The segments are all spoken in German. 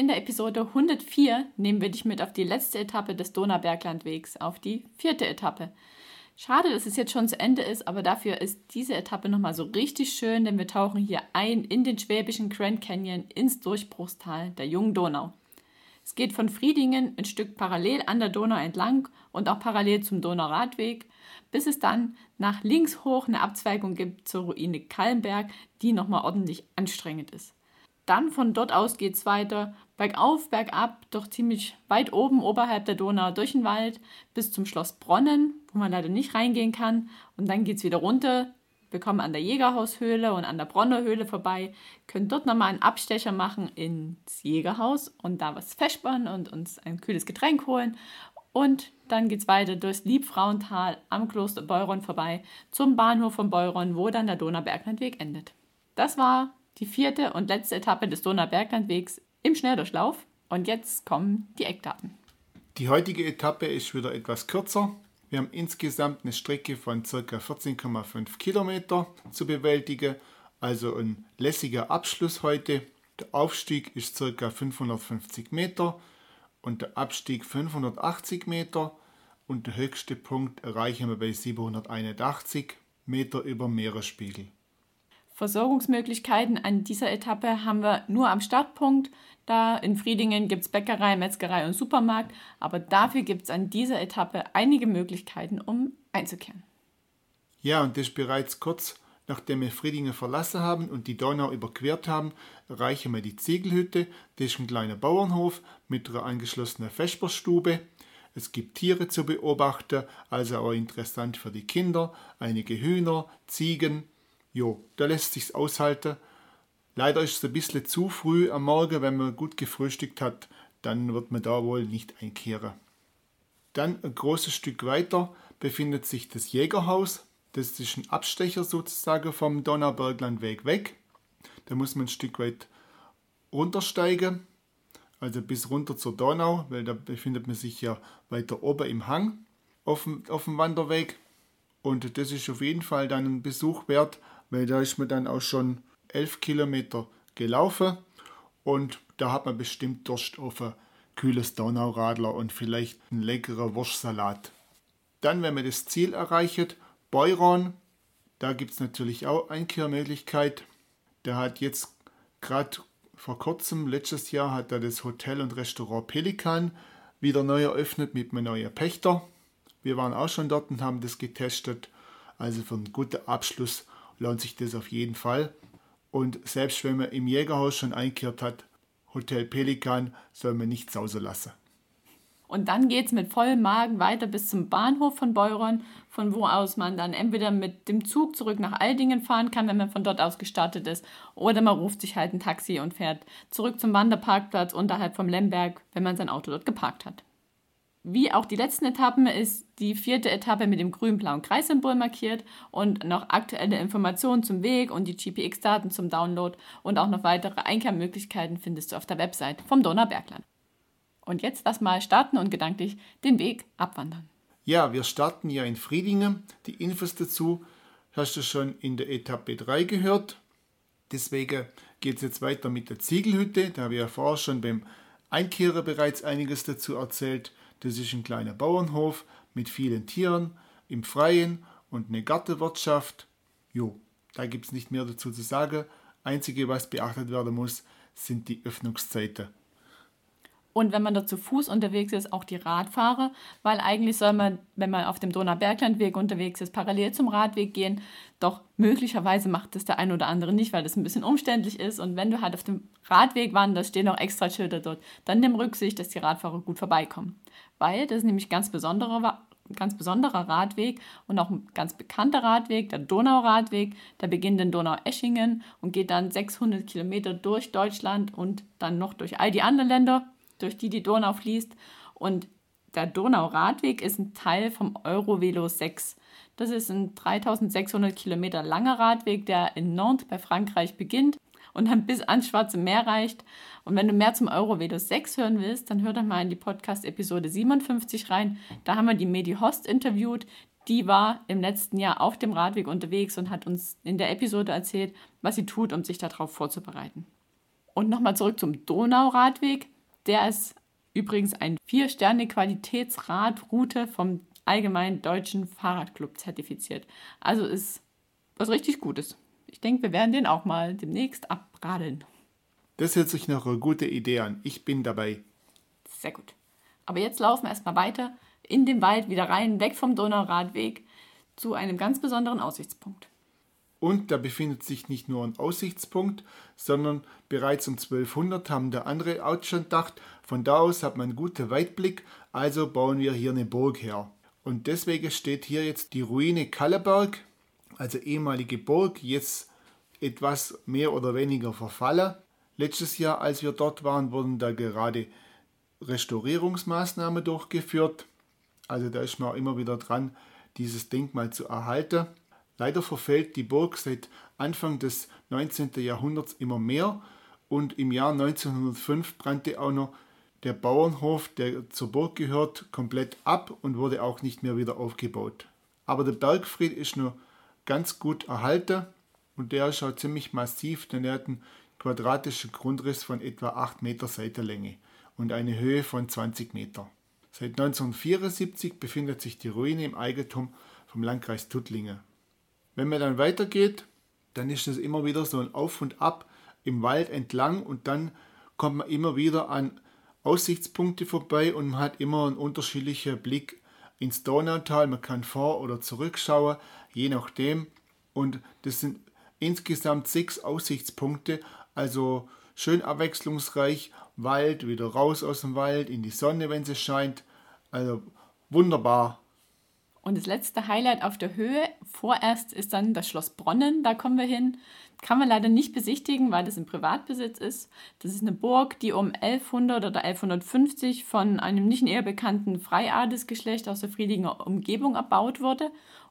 In der Episode 104 nehmen wir dich mit auf die letzte Etappe des Donauberglandwegs, auf die vierte Etappe. Schade, dass es jetzt schon zu Ende ist, aber dafür ist diese Etappe nochmal so richtig schön, denn wir tauchen hier ein in den schwäbischen Grand Canyon ins Durchbruchstal der Jungen Donau. Es geht von Friedingen ein Stück parallel an der Donau entlang und auch parallel zum Donauradweg, bis es dann nach links hoch eine Abzweigung gibt zur Ruine Kallenberg, die nochmal ordentlich anstrengend ist. Dann von dort aus geht es weiter, bergauf, bergab, doch ziemlich weit oben oberhalb der Donau durch den Wald bis zum Schloss Bronnen, wo man leider nicht reingehen kann. Und dann geht es wieder runter. Wir kommen an der Jägerhaushöhle und an der Bronner Höhle vorbei, können dort nochmal einen Abstecher machen ins Jägerhaus und da was festbauen und uns ein kühles Getränk holen. Und dann geht es weiter durchs Liebfrauental am Kloster Beuron vorbei zum Bahnhof von Beuron, wo dann der Donauberglandweg endet. Das war die vierte und letzte Etappe des Donauberglandwegs im Schnelldurchlauf. Und jetzt kommen die Eckdaten. Die heutige Etappe ist wieder etwas kürzer. Wir haben insgesamt eine Strecke von ca. 14,5 Kilometer zu bewältigen, also ein lässiger Abschluss heute. Der Aufstieg ist ca. 550 Meter und der Abstieg 580 Meter und der höchste Punkt erreichen wir bei 781 Meter über Meeresspiegel. Versorgungsmöglichkeiten an dieser Etappe haben wir nur am Startpunkt. Da in Friedingen gibt es Bäckerei, Metzgerei und Supermarkt, aber dafür gibt es an dieser Etappe einige Möglichkeiten, um einzukehren. Ja, und das bereits kurz nachdem wir Friedingen verlassen haben und die Donau überquert haben, erreichen wir die Ziegelhütte. Das ist ein kleiner Bauernhof mit einer angeschlossenen Vesperstube. Es gibt Tiere zu beobachten, also auch interessant für die Kinder. Einige Hühner, Ziegen, Jo, da lässt sich's aushalten. Leider ist es ein bisschen zu früh am Morgen, wenn man gut gefrühstückt hat, dann wird man da wohl nicht einkehren. Dann ein großes Stück weiter befindet sich das Jägerhaus. Das ist ein Abstecher sozusagen vom Donauberglandweg weg. Da muss man ein Stück weit runtersteigen, also bis runter zur Donau, weil da befindet man sich ja weiter oben im Hang auf dem, auf dem Wanderweg. Und das ist auf jeden Fall dann ein Besuch wert, weil da ist man dann auch schon elf Kilometer gelaufen und da hat man bestimmt Durst auf ein kühles Donauradler und vielleicht einen leckeren Wurstsalat. Dann, wenn man das Ziel erreicht, Beuron, da gibt es natürlich auch Einkehrmöglichkeit. Da hat jetzt gerade vor kurzem, letztes Jahr, hat er das Hotel und Restaurant Pelikan wieder neu eröffnet mit einem neuen Pächter. Wir waren auch schon dort und haben das getestet. Also für einen guten Abschluss lohnt sich das auf jeden Fall. Und selbst wenn man im Jägerhaus schon einkehrt hat, Hotel Pelikan soll man nicht sausen lassen. Und dann geht es mit vollem Magen weiter bis zum Bahnhof von Beuron, von wo aus man dann entweder mit dem Zug zurück nach Aldingen fahren kann, wenn man von dort aus gestartet ist, oder man ruft sich halt ein Taxi und fährt zurück zum Wanderparkplatz unterhalb vom Lemberg, wenn man sein Auto dort geparkt hat. Wie auch die letzten Etappen ist die vierte Etappe mit dem grün-blauen Kreissymbol markiert und noch aktuelle Informationen zum Weg und die GPX-Daten zum Download und auch noch weitere Einkehrmöglichkeiten findest du auf der Website vom Donaubergland. Und jetzt lass mal starten und gedanklich den Weg abwandern. Ja, wir starten ja in Friedingen. Die Infos dazu hast du schon in der Etappe 3 gehört. Deswegen geht es jetzt weiter mit der Ziegelhütte. Da habe ich ja vorher schon beim Einkehrer bereits einiges dazu erzählt. Das ist ein kleiner Bauernhof mit vielen Tieren im Freien und eine Gartenwirtschaft. Jo, da gibt es nicht mehr dazu zu sagen. Einzige, was beachtet werden muss, sind die Öffnungszeiten. Und wenn man da zu Fuß unterwegs ist, auch die Radfahrer, weil eigentlich soll man, wenn man auf dem Donauberglandweg unterwegs ist, parallel zum Radweg gehen. Doch möglicherweise macht das der ein oder andere nicht, weil das ein bisschen umständlich ist. Und wenn du halt auf dem Radweg wanderst, stehen auch extra Schilder dort. Dann nimm Rücksicht, dass die Radfahrer gut vorbeikommen. Weil das ist nämlich ganz besonderer, ganz besonderer Radweg und auch ein ganz bekannter Radweg, der Donauradweg. Der beginnt in Donaueschingen und geht dann 600 Kilometer durch Deutschland und dann noch durch all die anderen Länder durch die die Donau fließt. Und Der Donauradweg ist ein Teil vom Eurovelo 6. Das ist ein 3600 Kilometer langer Radweg, der in Nantes bei Frankreich beginnt und dann bis ans Schwarze Meer reicht. Und wenn du mehr zum Eurovelo 6 hören willst, dann hör doch mal in die Podcast-Episode 57 rein. Da haben wir die Medi Host interviewt. Die war im letzten Jahr auf dem Radweg unterwegs und hat uns in der Episode erzählt, was sie tut, um sich darauf vorzubereiten. Und nochmal zurück zum Donauradweg. Der ist übrigens ein Vier-Sterne-Qualitätsradroute vom Allgemeinen Deutschen Fahrradclub zertifiziert. Also ist was richtig Gutes. Ich denke, wir werden den auch mal demnächst abradeln. Das hört sich nach einer guten Idee an. Ich bin dabei. Sehr gut. Aber jetzt laufen wir erstmal weiter in den Wald wieder rein, weg vom Donauradweg zu einem ganz besonderen Aussichtspunkt. Und da befindet sich nicht nur ein Aussichtspunkt, sondern bereits um 1200 haben der andere auch schon gedacht, von da aus hat man einen guten Weitblick, also bauen wir hier eine Burg her. Und deswegen steht hier jetzt die Ruine Kalleberg, also ehemalige Burg, jetzt etwas mehr oder weniger verfallen. Letztes Jahr, als wir dort waren, wurden da gerade Restaurierungsmaßnahmen durchgeführt. Also da ist man auch immer wieder dran, dieses Denkmal zu erhalten. Leider verfällt die Burg seit Anfang des 19. Jahrhunderts immer mehr und im Jahr 1905 brannte auch noch der Bauernhof, der zur Burg gehört, komplett ab und wurde auch nicht mehr wieder aufgebaut. Aber der Bergfried ist nur ganz gut erhalten und der ist auch ziemlich massiv, denn er hat einen quadratischen Grundriss von etwa 8 Meter Seitenlänge und eine Höhe von 20 Meter. Seit 1974 befindet sich die Ruine im Eigentum vom Landkreis Tuttlingen. Wenn man dann weitergeht, dann ist es immer wieder so ein Auf und Ab im Wald entlang und dann kommt man immer wieder an Aussichtspunkte vorbei und man hat immer einen unterschiedlichen Blick ins Donautal. Man kann vor- oder zurückschauen, je nachdem. Und das sind insgesamt sechs Aussichtspunkte, also schön abwechslungsreich. Wald, wieder raus aus dem Wald, in die Sonne, wenn sie scheint. Also wunderbar. Und das letzte Highlight auf der Höhe, vorerst ist dann das Schloss Bronnen, da kommen wir hin. Kann man leider nicht besichtigen, weil das im Privatbesitz ist. Das ist eine Burg, die um 1100 oder 1150 von einem nicht näher bekannten Freiadelsgeschlecht aus der Friedinger Umgebung erbaut wurde.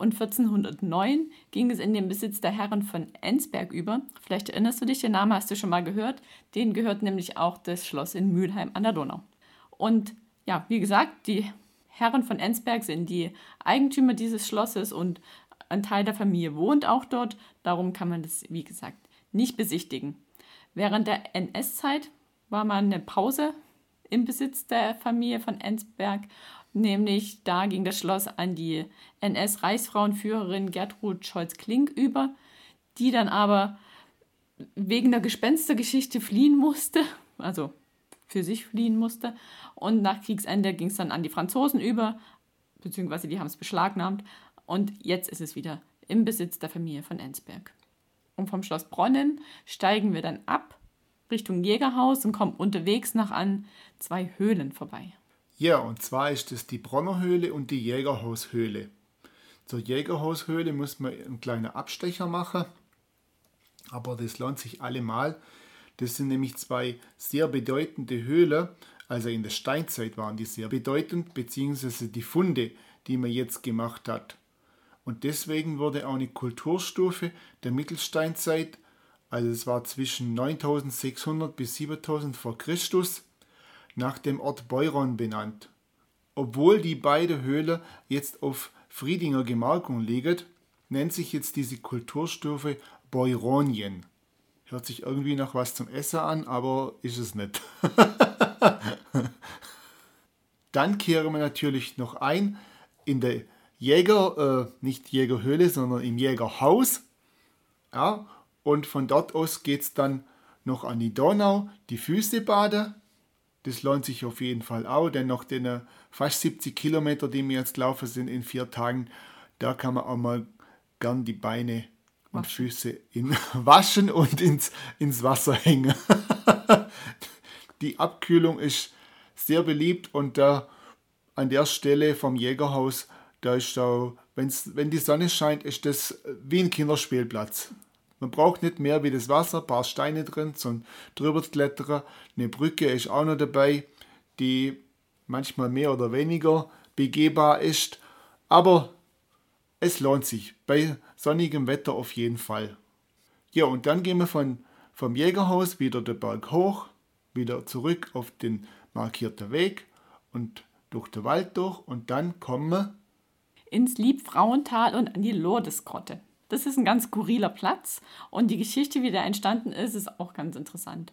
Und 1409 ging es in den Besitz der Herren von Ensberg über. Vielleicht erinnerst du dich, den Namen hast du schon mal gehört. Denen gehört nämlich auch das Schloss in Mülheim an der Donau. Und ja, wie gesagt, die Herren von Ensberg sind die Eigentümer dieses Schlosses und ein Teil der Familie wohnt auch dort. Darum kann man das, wie gesagt, nicht besichtigen. Während der NS-Zeit war mal eine Pause im Besitz der Familie von Ensberg. Nämlich da ging das Schloss an die NS-Reichsfrauenführerin Gertrud Scholz-Klink über, die dann aber wegen der Gespenstergeschichte fliehen musste, also für sich fliehen musste. Und nach Kriegsende ging es dann an die Franzosen über, beziehungsweise die haben es beschlagnahmt. Und jetzt ist es wieder im Besitz der Familie von Ensberg. Und vom Schloss Bronnen steigen wir dann ab Richtung Jägerhaus und kommen unterwegs noch an zwei Höhlen vorbei. Ja, und zwar ist es die Bronner Höhle und die Jägerhaushöhle. Zur Jägerhaushöhle muss man einen kleinen Abstecher machen, aber das lohnt sich allemal. Das sind nämlich zwei sehr bedeutende Höhlen, also in der Steinzeit waren die sehr bedeutend, beziehungsweise die Funde, die man jetzt gemacht hat. Und deswegen wurde auch eine Kulturstufe der Mittelsteinzeit, also es war zwischen 9600 bis 7000 vor Christus, nach dem Ort Beuron benannt. Obwohl die beiden Höhlen jetzt auf Friedinger Gemarkung liegen, nennt sich jetzt diese Kulturstufe Beuronien. Hört sich irgendwie nach was zum Essen an, aber ist es nicht. Dann kehren wir natürlich noch ein in der Jäger, äh, nicht Jägerhöhle, sondern im Jägerhaus. Ja, und von dort aus geht es dann noch an die Donau, die Füße baden. Das lohnt sich auf jeden Fall auch, denn nach den fast 70 Kilometer, die wir jetzt laufen sind in vier Tagen, da kann man auch mal gern die Beine und waschen. Füße in, waschen und ins, ins Wasser hängen. die Abkühlung ist sehr beliebt und da an der Stelle vom Jägerhaus da ist auch, wenn's, wenn die Sonne scheint, ist das wie ein Kinderspielplatz. Man braucht nicht mehr wie das Wasser, ein paar Steine drin zum drüber klettern. Eine Brücke ist auch noch dabei, die manchmal mehr oder weniger begehbar ist, aber es lohnt sich bei sonnigem Wetter auf jeden Fall. Ja, und dann gehen wir von, vom Jägerhaus wieder den Berg hoch, wieder zurück auf den markierten Weg und durch den Wald durch und dann kommen wir ins Liebfrauental und an die Lordesgrotte. Das ist ein ganz skurriler Platz und die Geschichte, wie der entstanden ist, ist auch ganz interessant.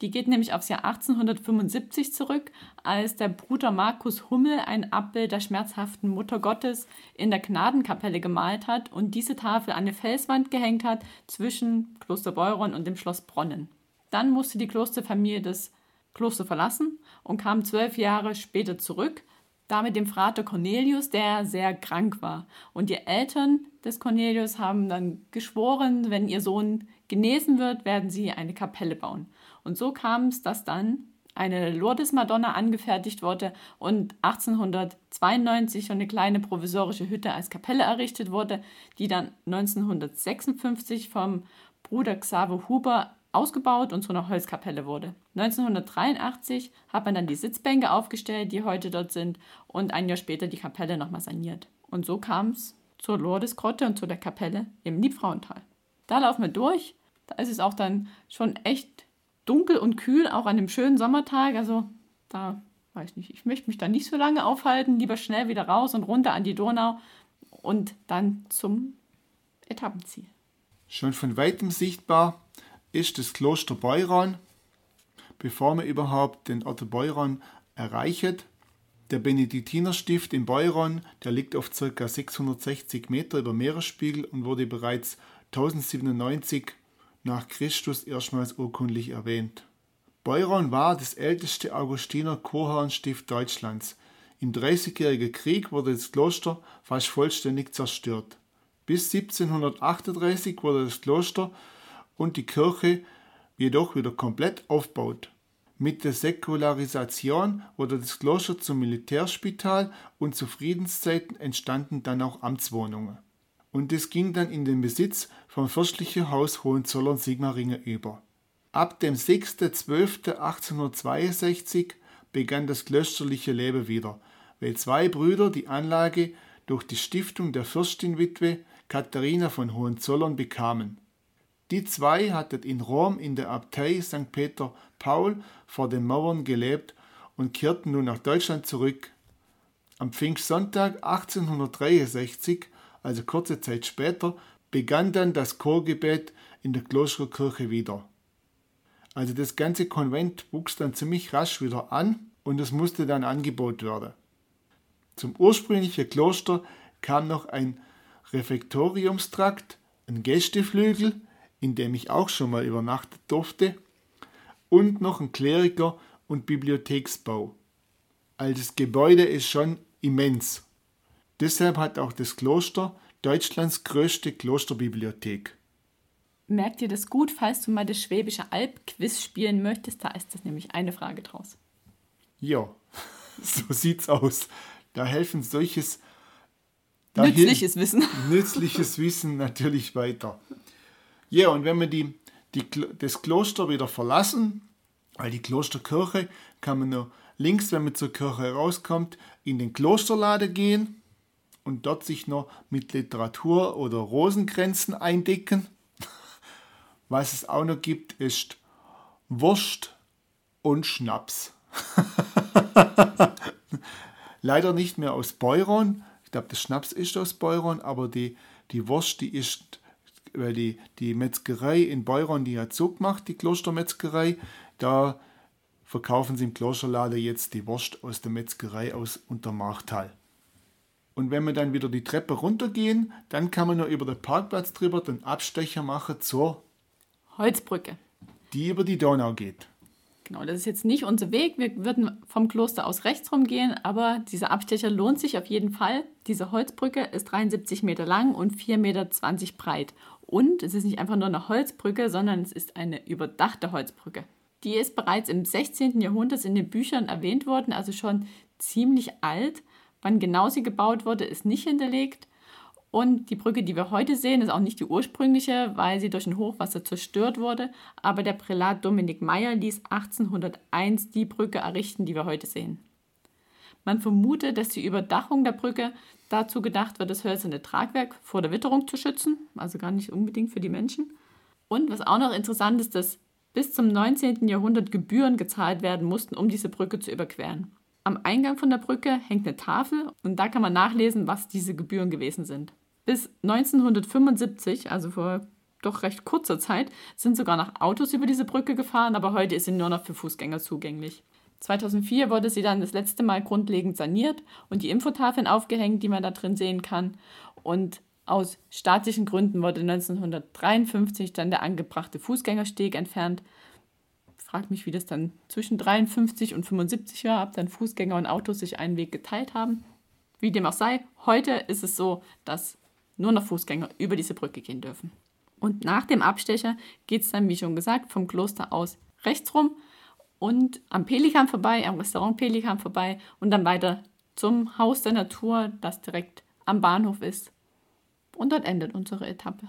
Die geht nämlich aufs Jahr 1875 zurück, als der Bruder Markus Hummel ein Abbild der schmerzhaften Mutter Gottes in der Gnadenkapelle gemalt hat und diese Tafel an eine Felswand gehängt hat zwischen Kloster Beuron und dem Schloss Bronnen. Dann musste die Klosterfamilie das Kloster verlassen und kam zwölf Jahre später zurück, da mit dem Vater Cornelius, der sehr krank war. Und die Eltern des Cornelius haben dann geschworen, wenn ihr Sohn genesen wird, werden sie eine Kapelle bauen. Und so kam es, dass dann eine Lourdes-Madonna angefertigt wurde und 1892 schon eine kleine provisorische Hütte als Kapelle errichtet wurde, die dann 1956 vom Bruder Xaver Huber ausgebaut und zu einer Holzkapelle wurde. 1983 hat man dann die Sitzbänke aufgestellt, die heute dort sind, und ein Jahr später die Kapelle nochmal saniert. Und so kam es zur Lourdesgrotte und zu der Kapelle im Liebfrauental. Da laufen wir durch. Da ist es auch dann schon echt dunkel und kühl, auch an dem schönen Sommertag. Also da weiß nicht, ich möchte mich da nicht so lange aufhalten. Lieber schnell wieder raus und runter an die Donau und dann zum Etappenziel. Schon von weitem sichtbar ist das Kloster Beuron, bevor man überhaupt den Ort Beuron erreicht. Der Benediktinerstift in Beuron, der liegt auf ca. 660 Meter über Meeresspiegel und wurde bereits 1097 nach Christus erstmals urkundlich erwähnt. Beuron war das älteste Augustiner Chorherrenstift Deutschlands. Im Dreißigjährigen Krieg wurde das Kloster fast vollständig zerstört. Bis 1738 wurde das Kloster und die Kirche jedoch wieder komplett aufbaut. Mit der Säkularisation wurde das Kloster zum Militärspital und zu Friedenszeiten entstanden dann auch Amtswohnungen. Und es ging dann in den Besitz vom fürstlichen Haus Hohenzollern-Sigmaringen über. Ab dem 6.12.1862 begann das klösterliche Leben wieder, weil zwei Brüder die Anlage durch die Stiftung der Fürstinwitwe Katharina von Hohenzollern bekamen. Die zwei hatten in Rom in der Abtei St. Peter Paul vor den Mauern gelebt und kehrten nun nach Deutschland zurück. Am Pfingstsonntag 1863, also kurze Zeit später, begann dann das Chorgebet in der Klosterkirche wieder. Also das ganze Konvent wuchs dann ziemlich rasch wieder an und es musste dann angeboten werden. Zum ursprünglichen Kloster kam noch ein Refektoriumstrakt, ein Gästeflügel, in dem ich auch schon mal übernachtet durfte, und noch ein Kleriker- und Bibliotheksbau. Also das Gebäude ist schon immens. Deshalb hat auch das Kloster Deutschlands größte Klosterbibliothek. Merkt ihr das gut, falls du mal das Schwäbische Alb-Quiz spielen möchtest? Da ist das nämlich eine Frage draus. Ja, so sieht's aus. Da helfen solches nützliches Wissen. Nützliches Wissen natürlich weiter. Ja, und wenn wir die, die, das Kloster wieder verlassen, weil die Klosterkirche, kann man nur links, wenn man zur Kirche rauskommt, in den Klosterladen gehen und dort sich noch mit Literatur oder Rosenkränzen eindecken. Was es auch noch gibt, ist Wurst und Schnaps. Leider nicht mehr aus Beuron. Ich glaube, das Schnaps ist aus Beuron, aber die, die Wurst, die ist weil die, die Metzgerei in Beuron, die hat so gemacht, die Klostermetzgerei, da verkaufen sie im Klosterladen jetzt die Wurst aus der Metzgerei aus Untermachtal. Und wenn wir dann wieder die Treppe runtergehen, dann kann man nur über den Parkplatz drüber den Abstecher machen zur Holzbrücke, die über die Donau geht. Genau, das ist jetzt nicht unser Weg. Wir würden vom Kloster aus rechts rumgehen, aber dieser Abstecher lohnt sich auf jeden Fall. Diese Holzbrücke ist 73 Meter lang und 4,20 Meter breit. Und es ist nicht einfach nur eine Holzbrücke, sondern es ist eine überdachte Holzbrücke. Die ist bereits im 16. Jahrhundert in den Büchern erwähnt worden, also schon ziemlich alt. Wann genau sie gebaut wurde, ist nicht hinterlegt. Und die Brücke, die wir heute sehen, ist auch nicht die ursprüngliche, weil sie durch ein Hochwasser zerstört wurde. Aber der Prälat Dominik Meyer ließ 1801 die Brücke errichten, die wir heute sehen. Man vermutet, dass die Überdachung der Brücke dazu gedacht wird, das hölzerne Tragwerk vor der Witterung zu schützen, also gar nicht unbedingt für die Menschen. Und was auch noch interessant ist, dass bis zum 19. Jahrhundert Gebühren gezahlt werden mussten, um diese Brücke zu überqueren. Am Eingang von der Brücke hängt eine Tafel und da kann man nachlesen, was diese Gebühren gewesen sind. Bis 1975, also vor doch recht kurzer Zeit, sind sogar noch Autos über diese Brücke gefahren, aber heute ist sie nur noch für Fußgänger zugänglich. 2004 wurde sie dann das letzte Mal grundlegend saniert und die Infotafeln aufgehängt, die man da drin sehen kann. Und aus staatlichen Gründen wurde 1953 dann der angebrachte Fußgängersteg entfernt. Frag mich, wie das dann zwischen 53 und 75 war, ob dann Fußgänger und Autos sich einen Weg geteilt haben. Wie dem auch sei, heute ist es so, dass nur noch Fußgänger über diese Brücke gehen dürfen. Und nach dem Abstecher geht es dann, wie schon gesagt, vom Kloster aus rechts rum und am Pelikan vorbei, am Restaurant Pelikan vorbei und dann weiter zum Haus der Natur, das direkt am Bahnhof ist. Und dort endet unsere Etappe.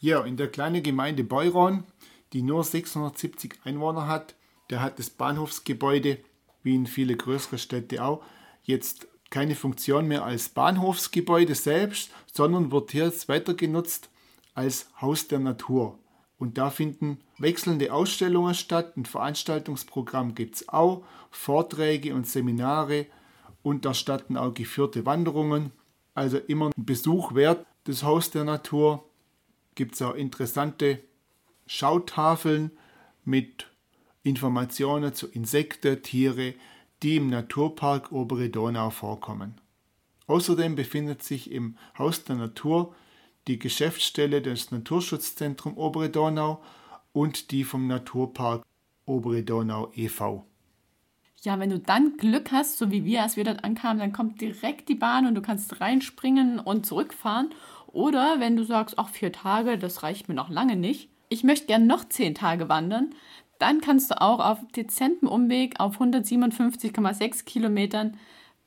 Ja, in der kleinen Gemeinde Beuron, die nur 670 Einwohner hat, der hat das Bahnhofsgebäude, wie in viele größere Städte auch, jetzt keine Funktion mehr als Bahnhofsgebäude selbst, sondern wird hier weiter genutzt als Haus der Natur. Und da finden wechselnde Ausstellungen statt, ein Veranstaltungsprogramm gibt es auch, Vorträge und Seminare und da statten auch geführte Wanderungen. Also immer ein Besuch wert, das Haus der Natur. Gibt es auch interessante Schautafeln mit Informationen zu Insekten, Tiere, die im Naturpark Obere Donau vorkommen. Außerdem befindet sich im Haus der Natur die Geschäftsstelle des Naturschutzzentrums Obere Donau und die vom Naturpark Obere Donau e.V. Ja, wenn du dann Glück hast, so wie wir, als wir dort ankamen, dann kommt direkt die Bahn und du kannst reinspringen und zurückfahren. Oder wenn du sagst, ach, vier Tage, das reicht mir noch lange nicht. Ich möchte gern noch zehn Tage wandern. Dann kannst du auch auf dezentem Umweg auf 157,6 Kilometern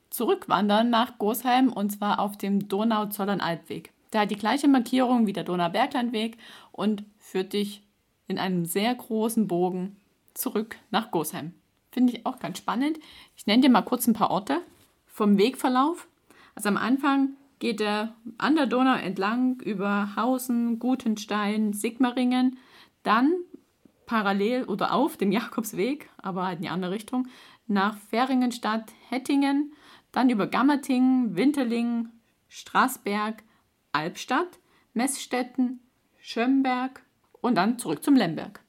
zurückwandern nach Gosheim und zwar auf dem Donau-Zollern-Altweg. Der hat die gleiche Markierung wie der Donauberglandweg und führt dich in einem sehr großen Bogen zurück nach Gosheim. Finde ich auch ganz spannend. Ich nenne dir mal kurz ein paar Orte vom Wegverlauf. Also am Anfang geht er an der Donau entlang über Hausen, Gutenstein, Sigmaringen, dann parallel oder auf dem Jakobsweg, aber halt in die andere Richtung, nach Feringenstadt, Hettingen, dann über Gammertingen, Winterling, Straßberg, Albstadt, Messstetten, Schömberg und dann zurück zum Lemberg.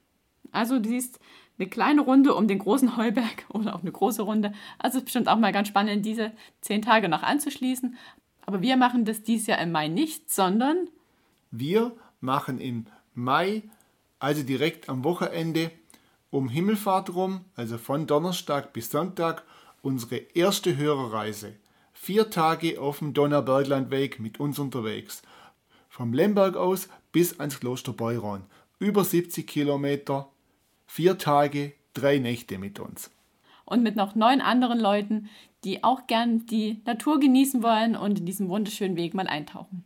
Also du siehst eine kleine Runde um den großen Heuberg oder auch eine große Runde. Also ist bestimmt auch mal ganz spannend, diese zehn Tage noch anzuschließen. Aber wir machen das dieses Jahr im Mai nicht, sondern wir machen im Mai, also direkt am Wochenende um Himmelfahrt rum, also von Donnerstag bis Sonntag, unsere erste Hörerreise. Vier Tage auf dem Donauberglandweg mit uns unterwegs. Vom Lemberg aus bis ans Kloster Beuron. Über 70 Kilometer, vier Tage, drei Nächte mit uns. Und mit noch neun anderen Leuten, die auch gern die Natur genießen wollen und in diesem wunderschönen Weg mal eintauchen.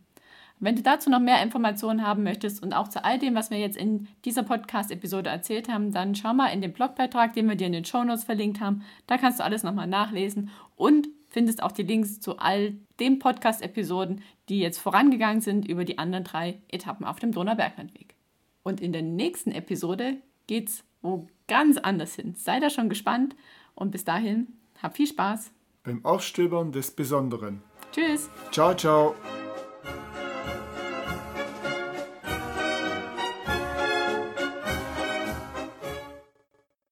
Wenn du dazu noch mehr Informationen haben möchtest und auch zu all dem, was wir jetzt in dieser Podcast-Episode erzählt haben, dann schau mal in den Blogbeitrag, den wir dir in den Shownotes verlinkt haben. Da kannst du alles nochmal nachlesen und findest auch die Links zu all den Podcast-Episoden, die jetzt vorangegangen sind über die anderen drei Etappen auf dem Donauberglandweg. Und in der nächsten Episode geht es wo ganz anders hin. Sei da schon gespannt und bis dahin, hab viel Spaß. Beim Aufstöbern des Besonderen. Tschüss. Ciao, ciao.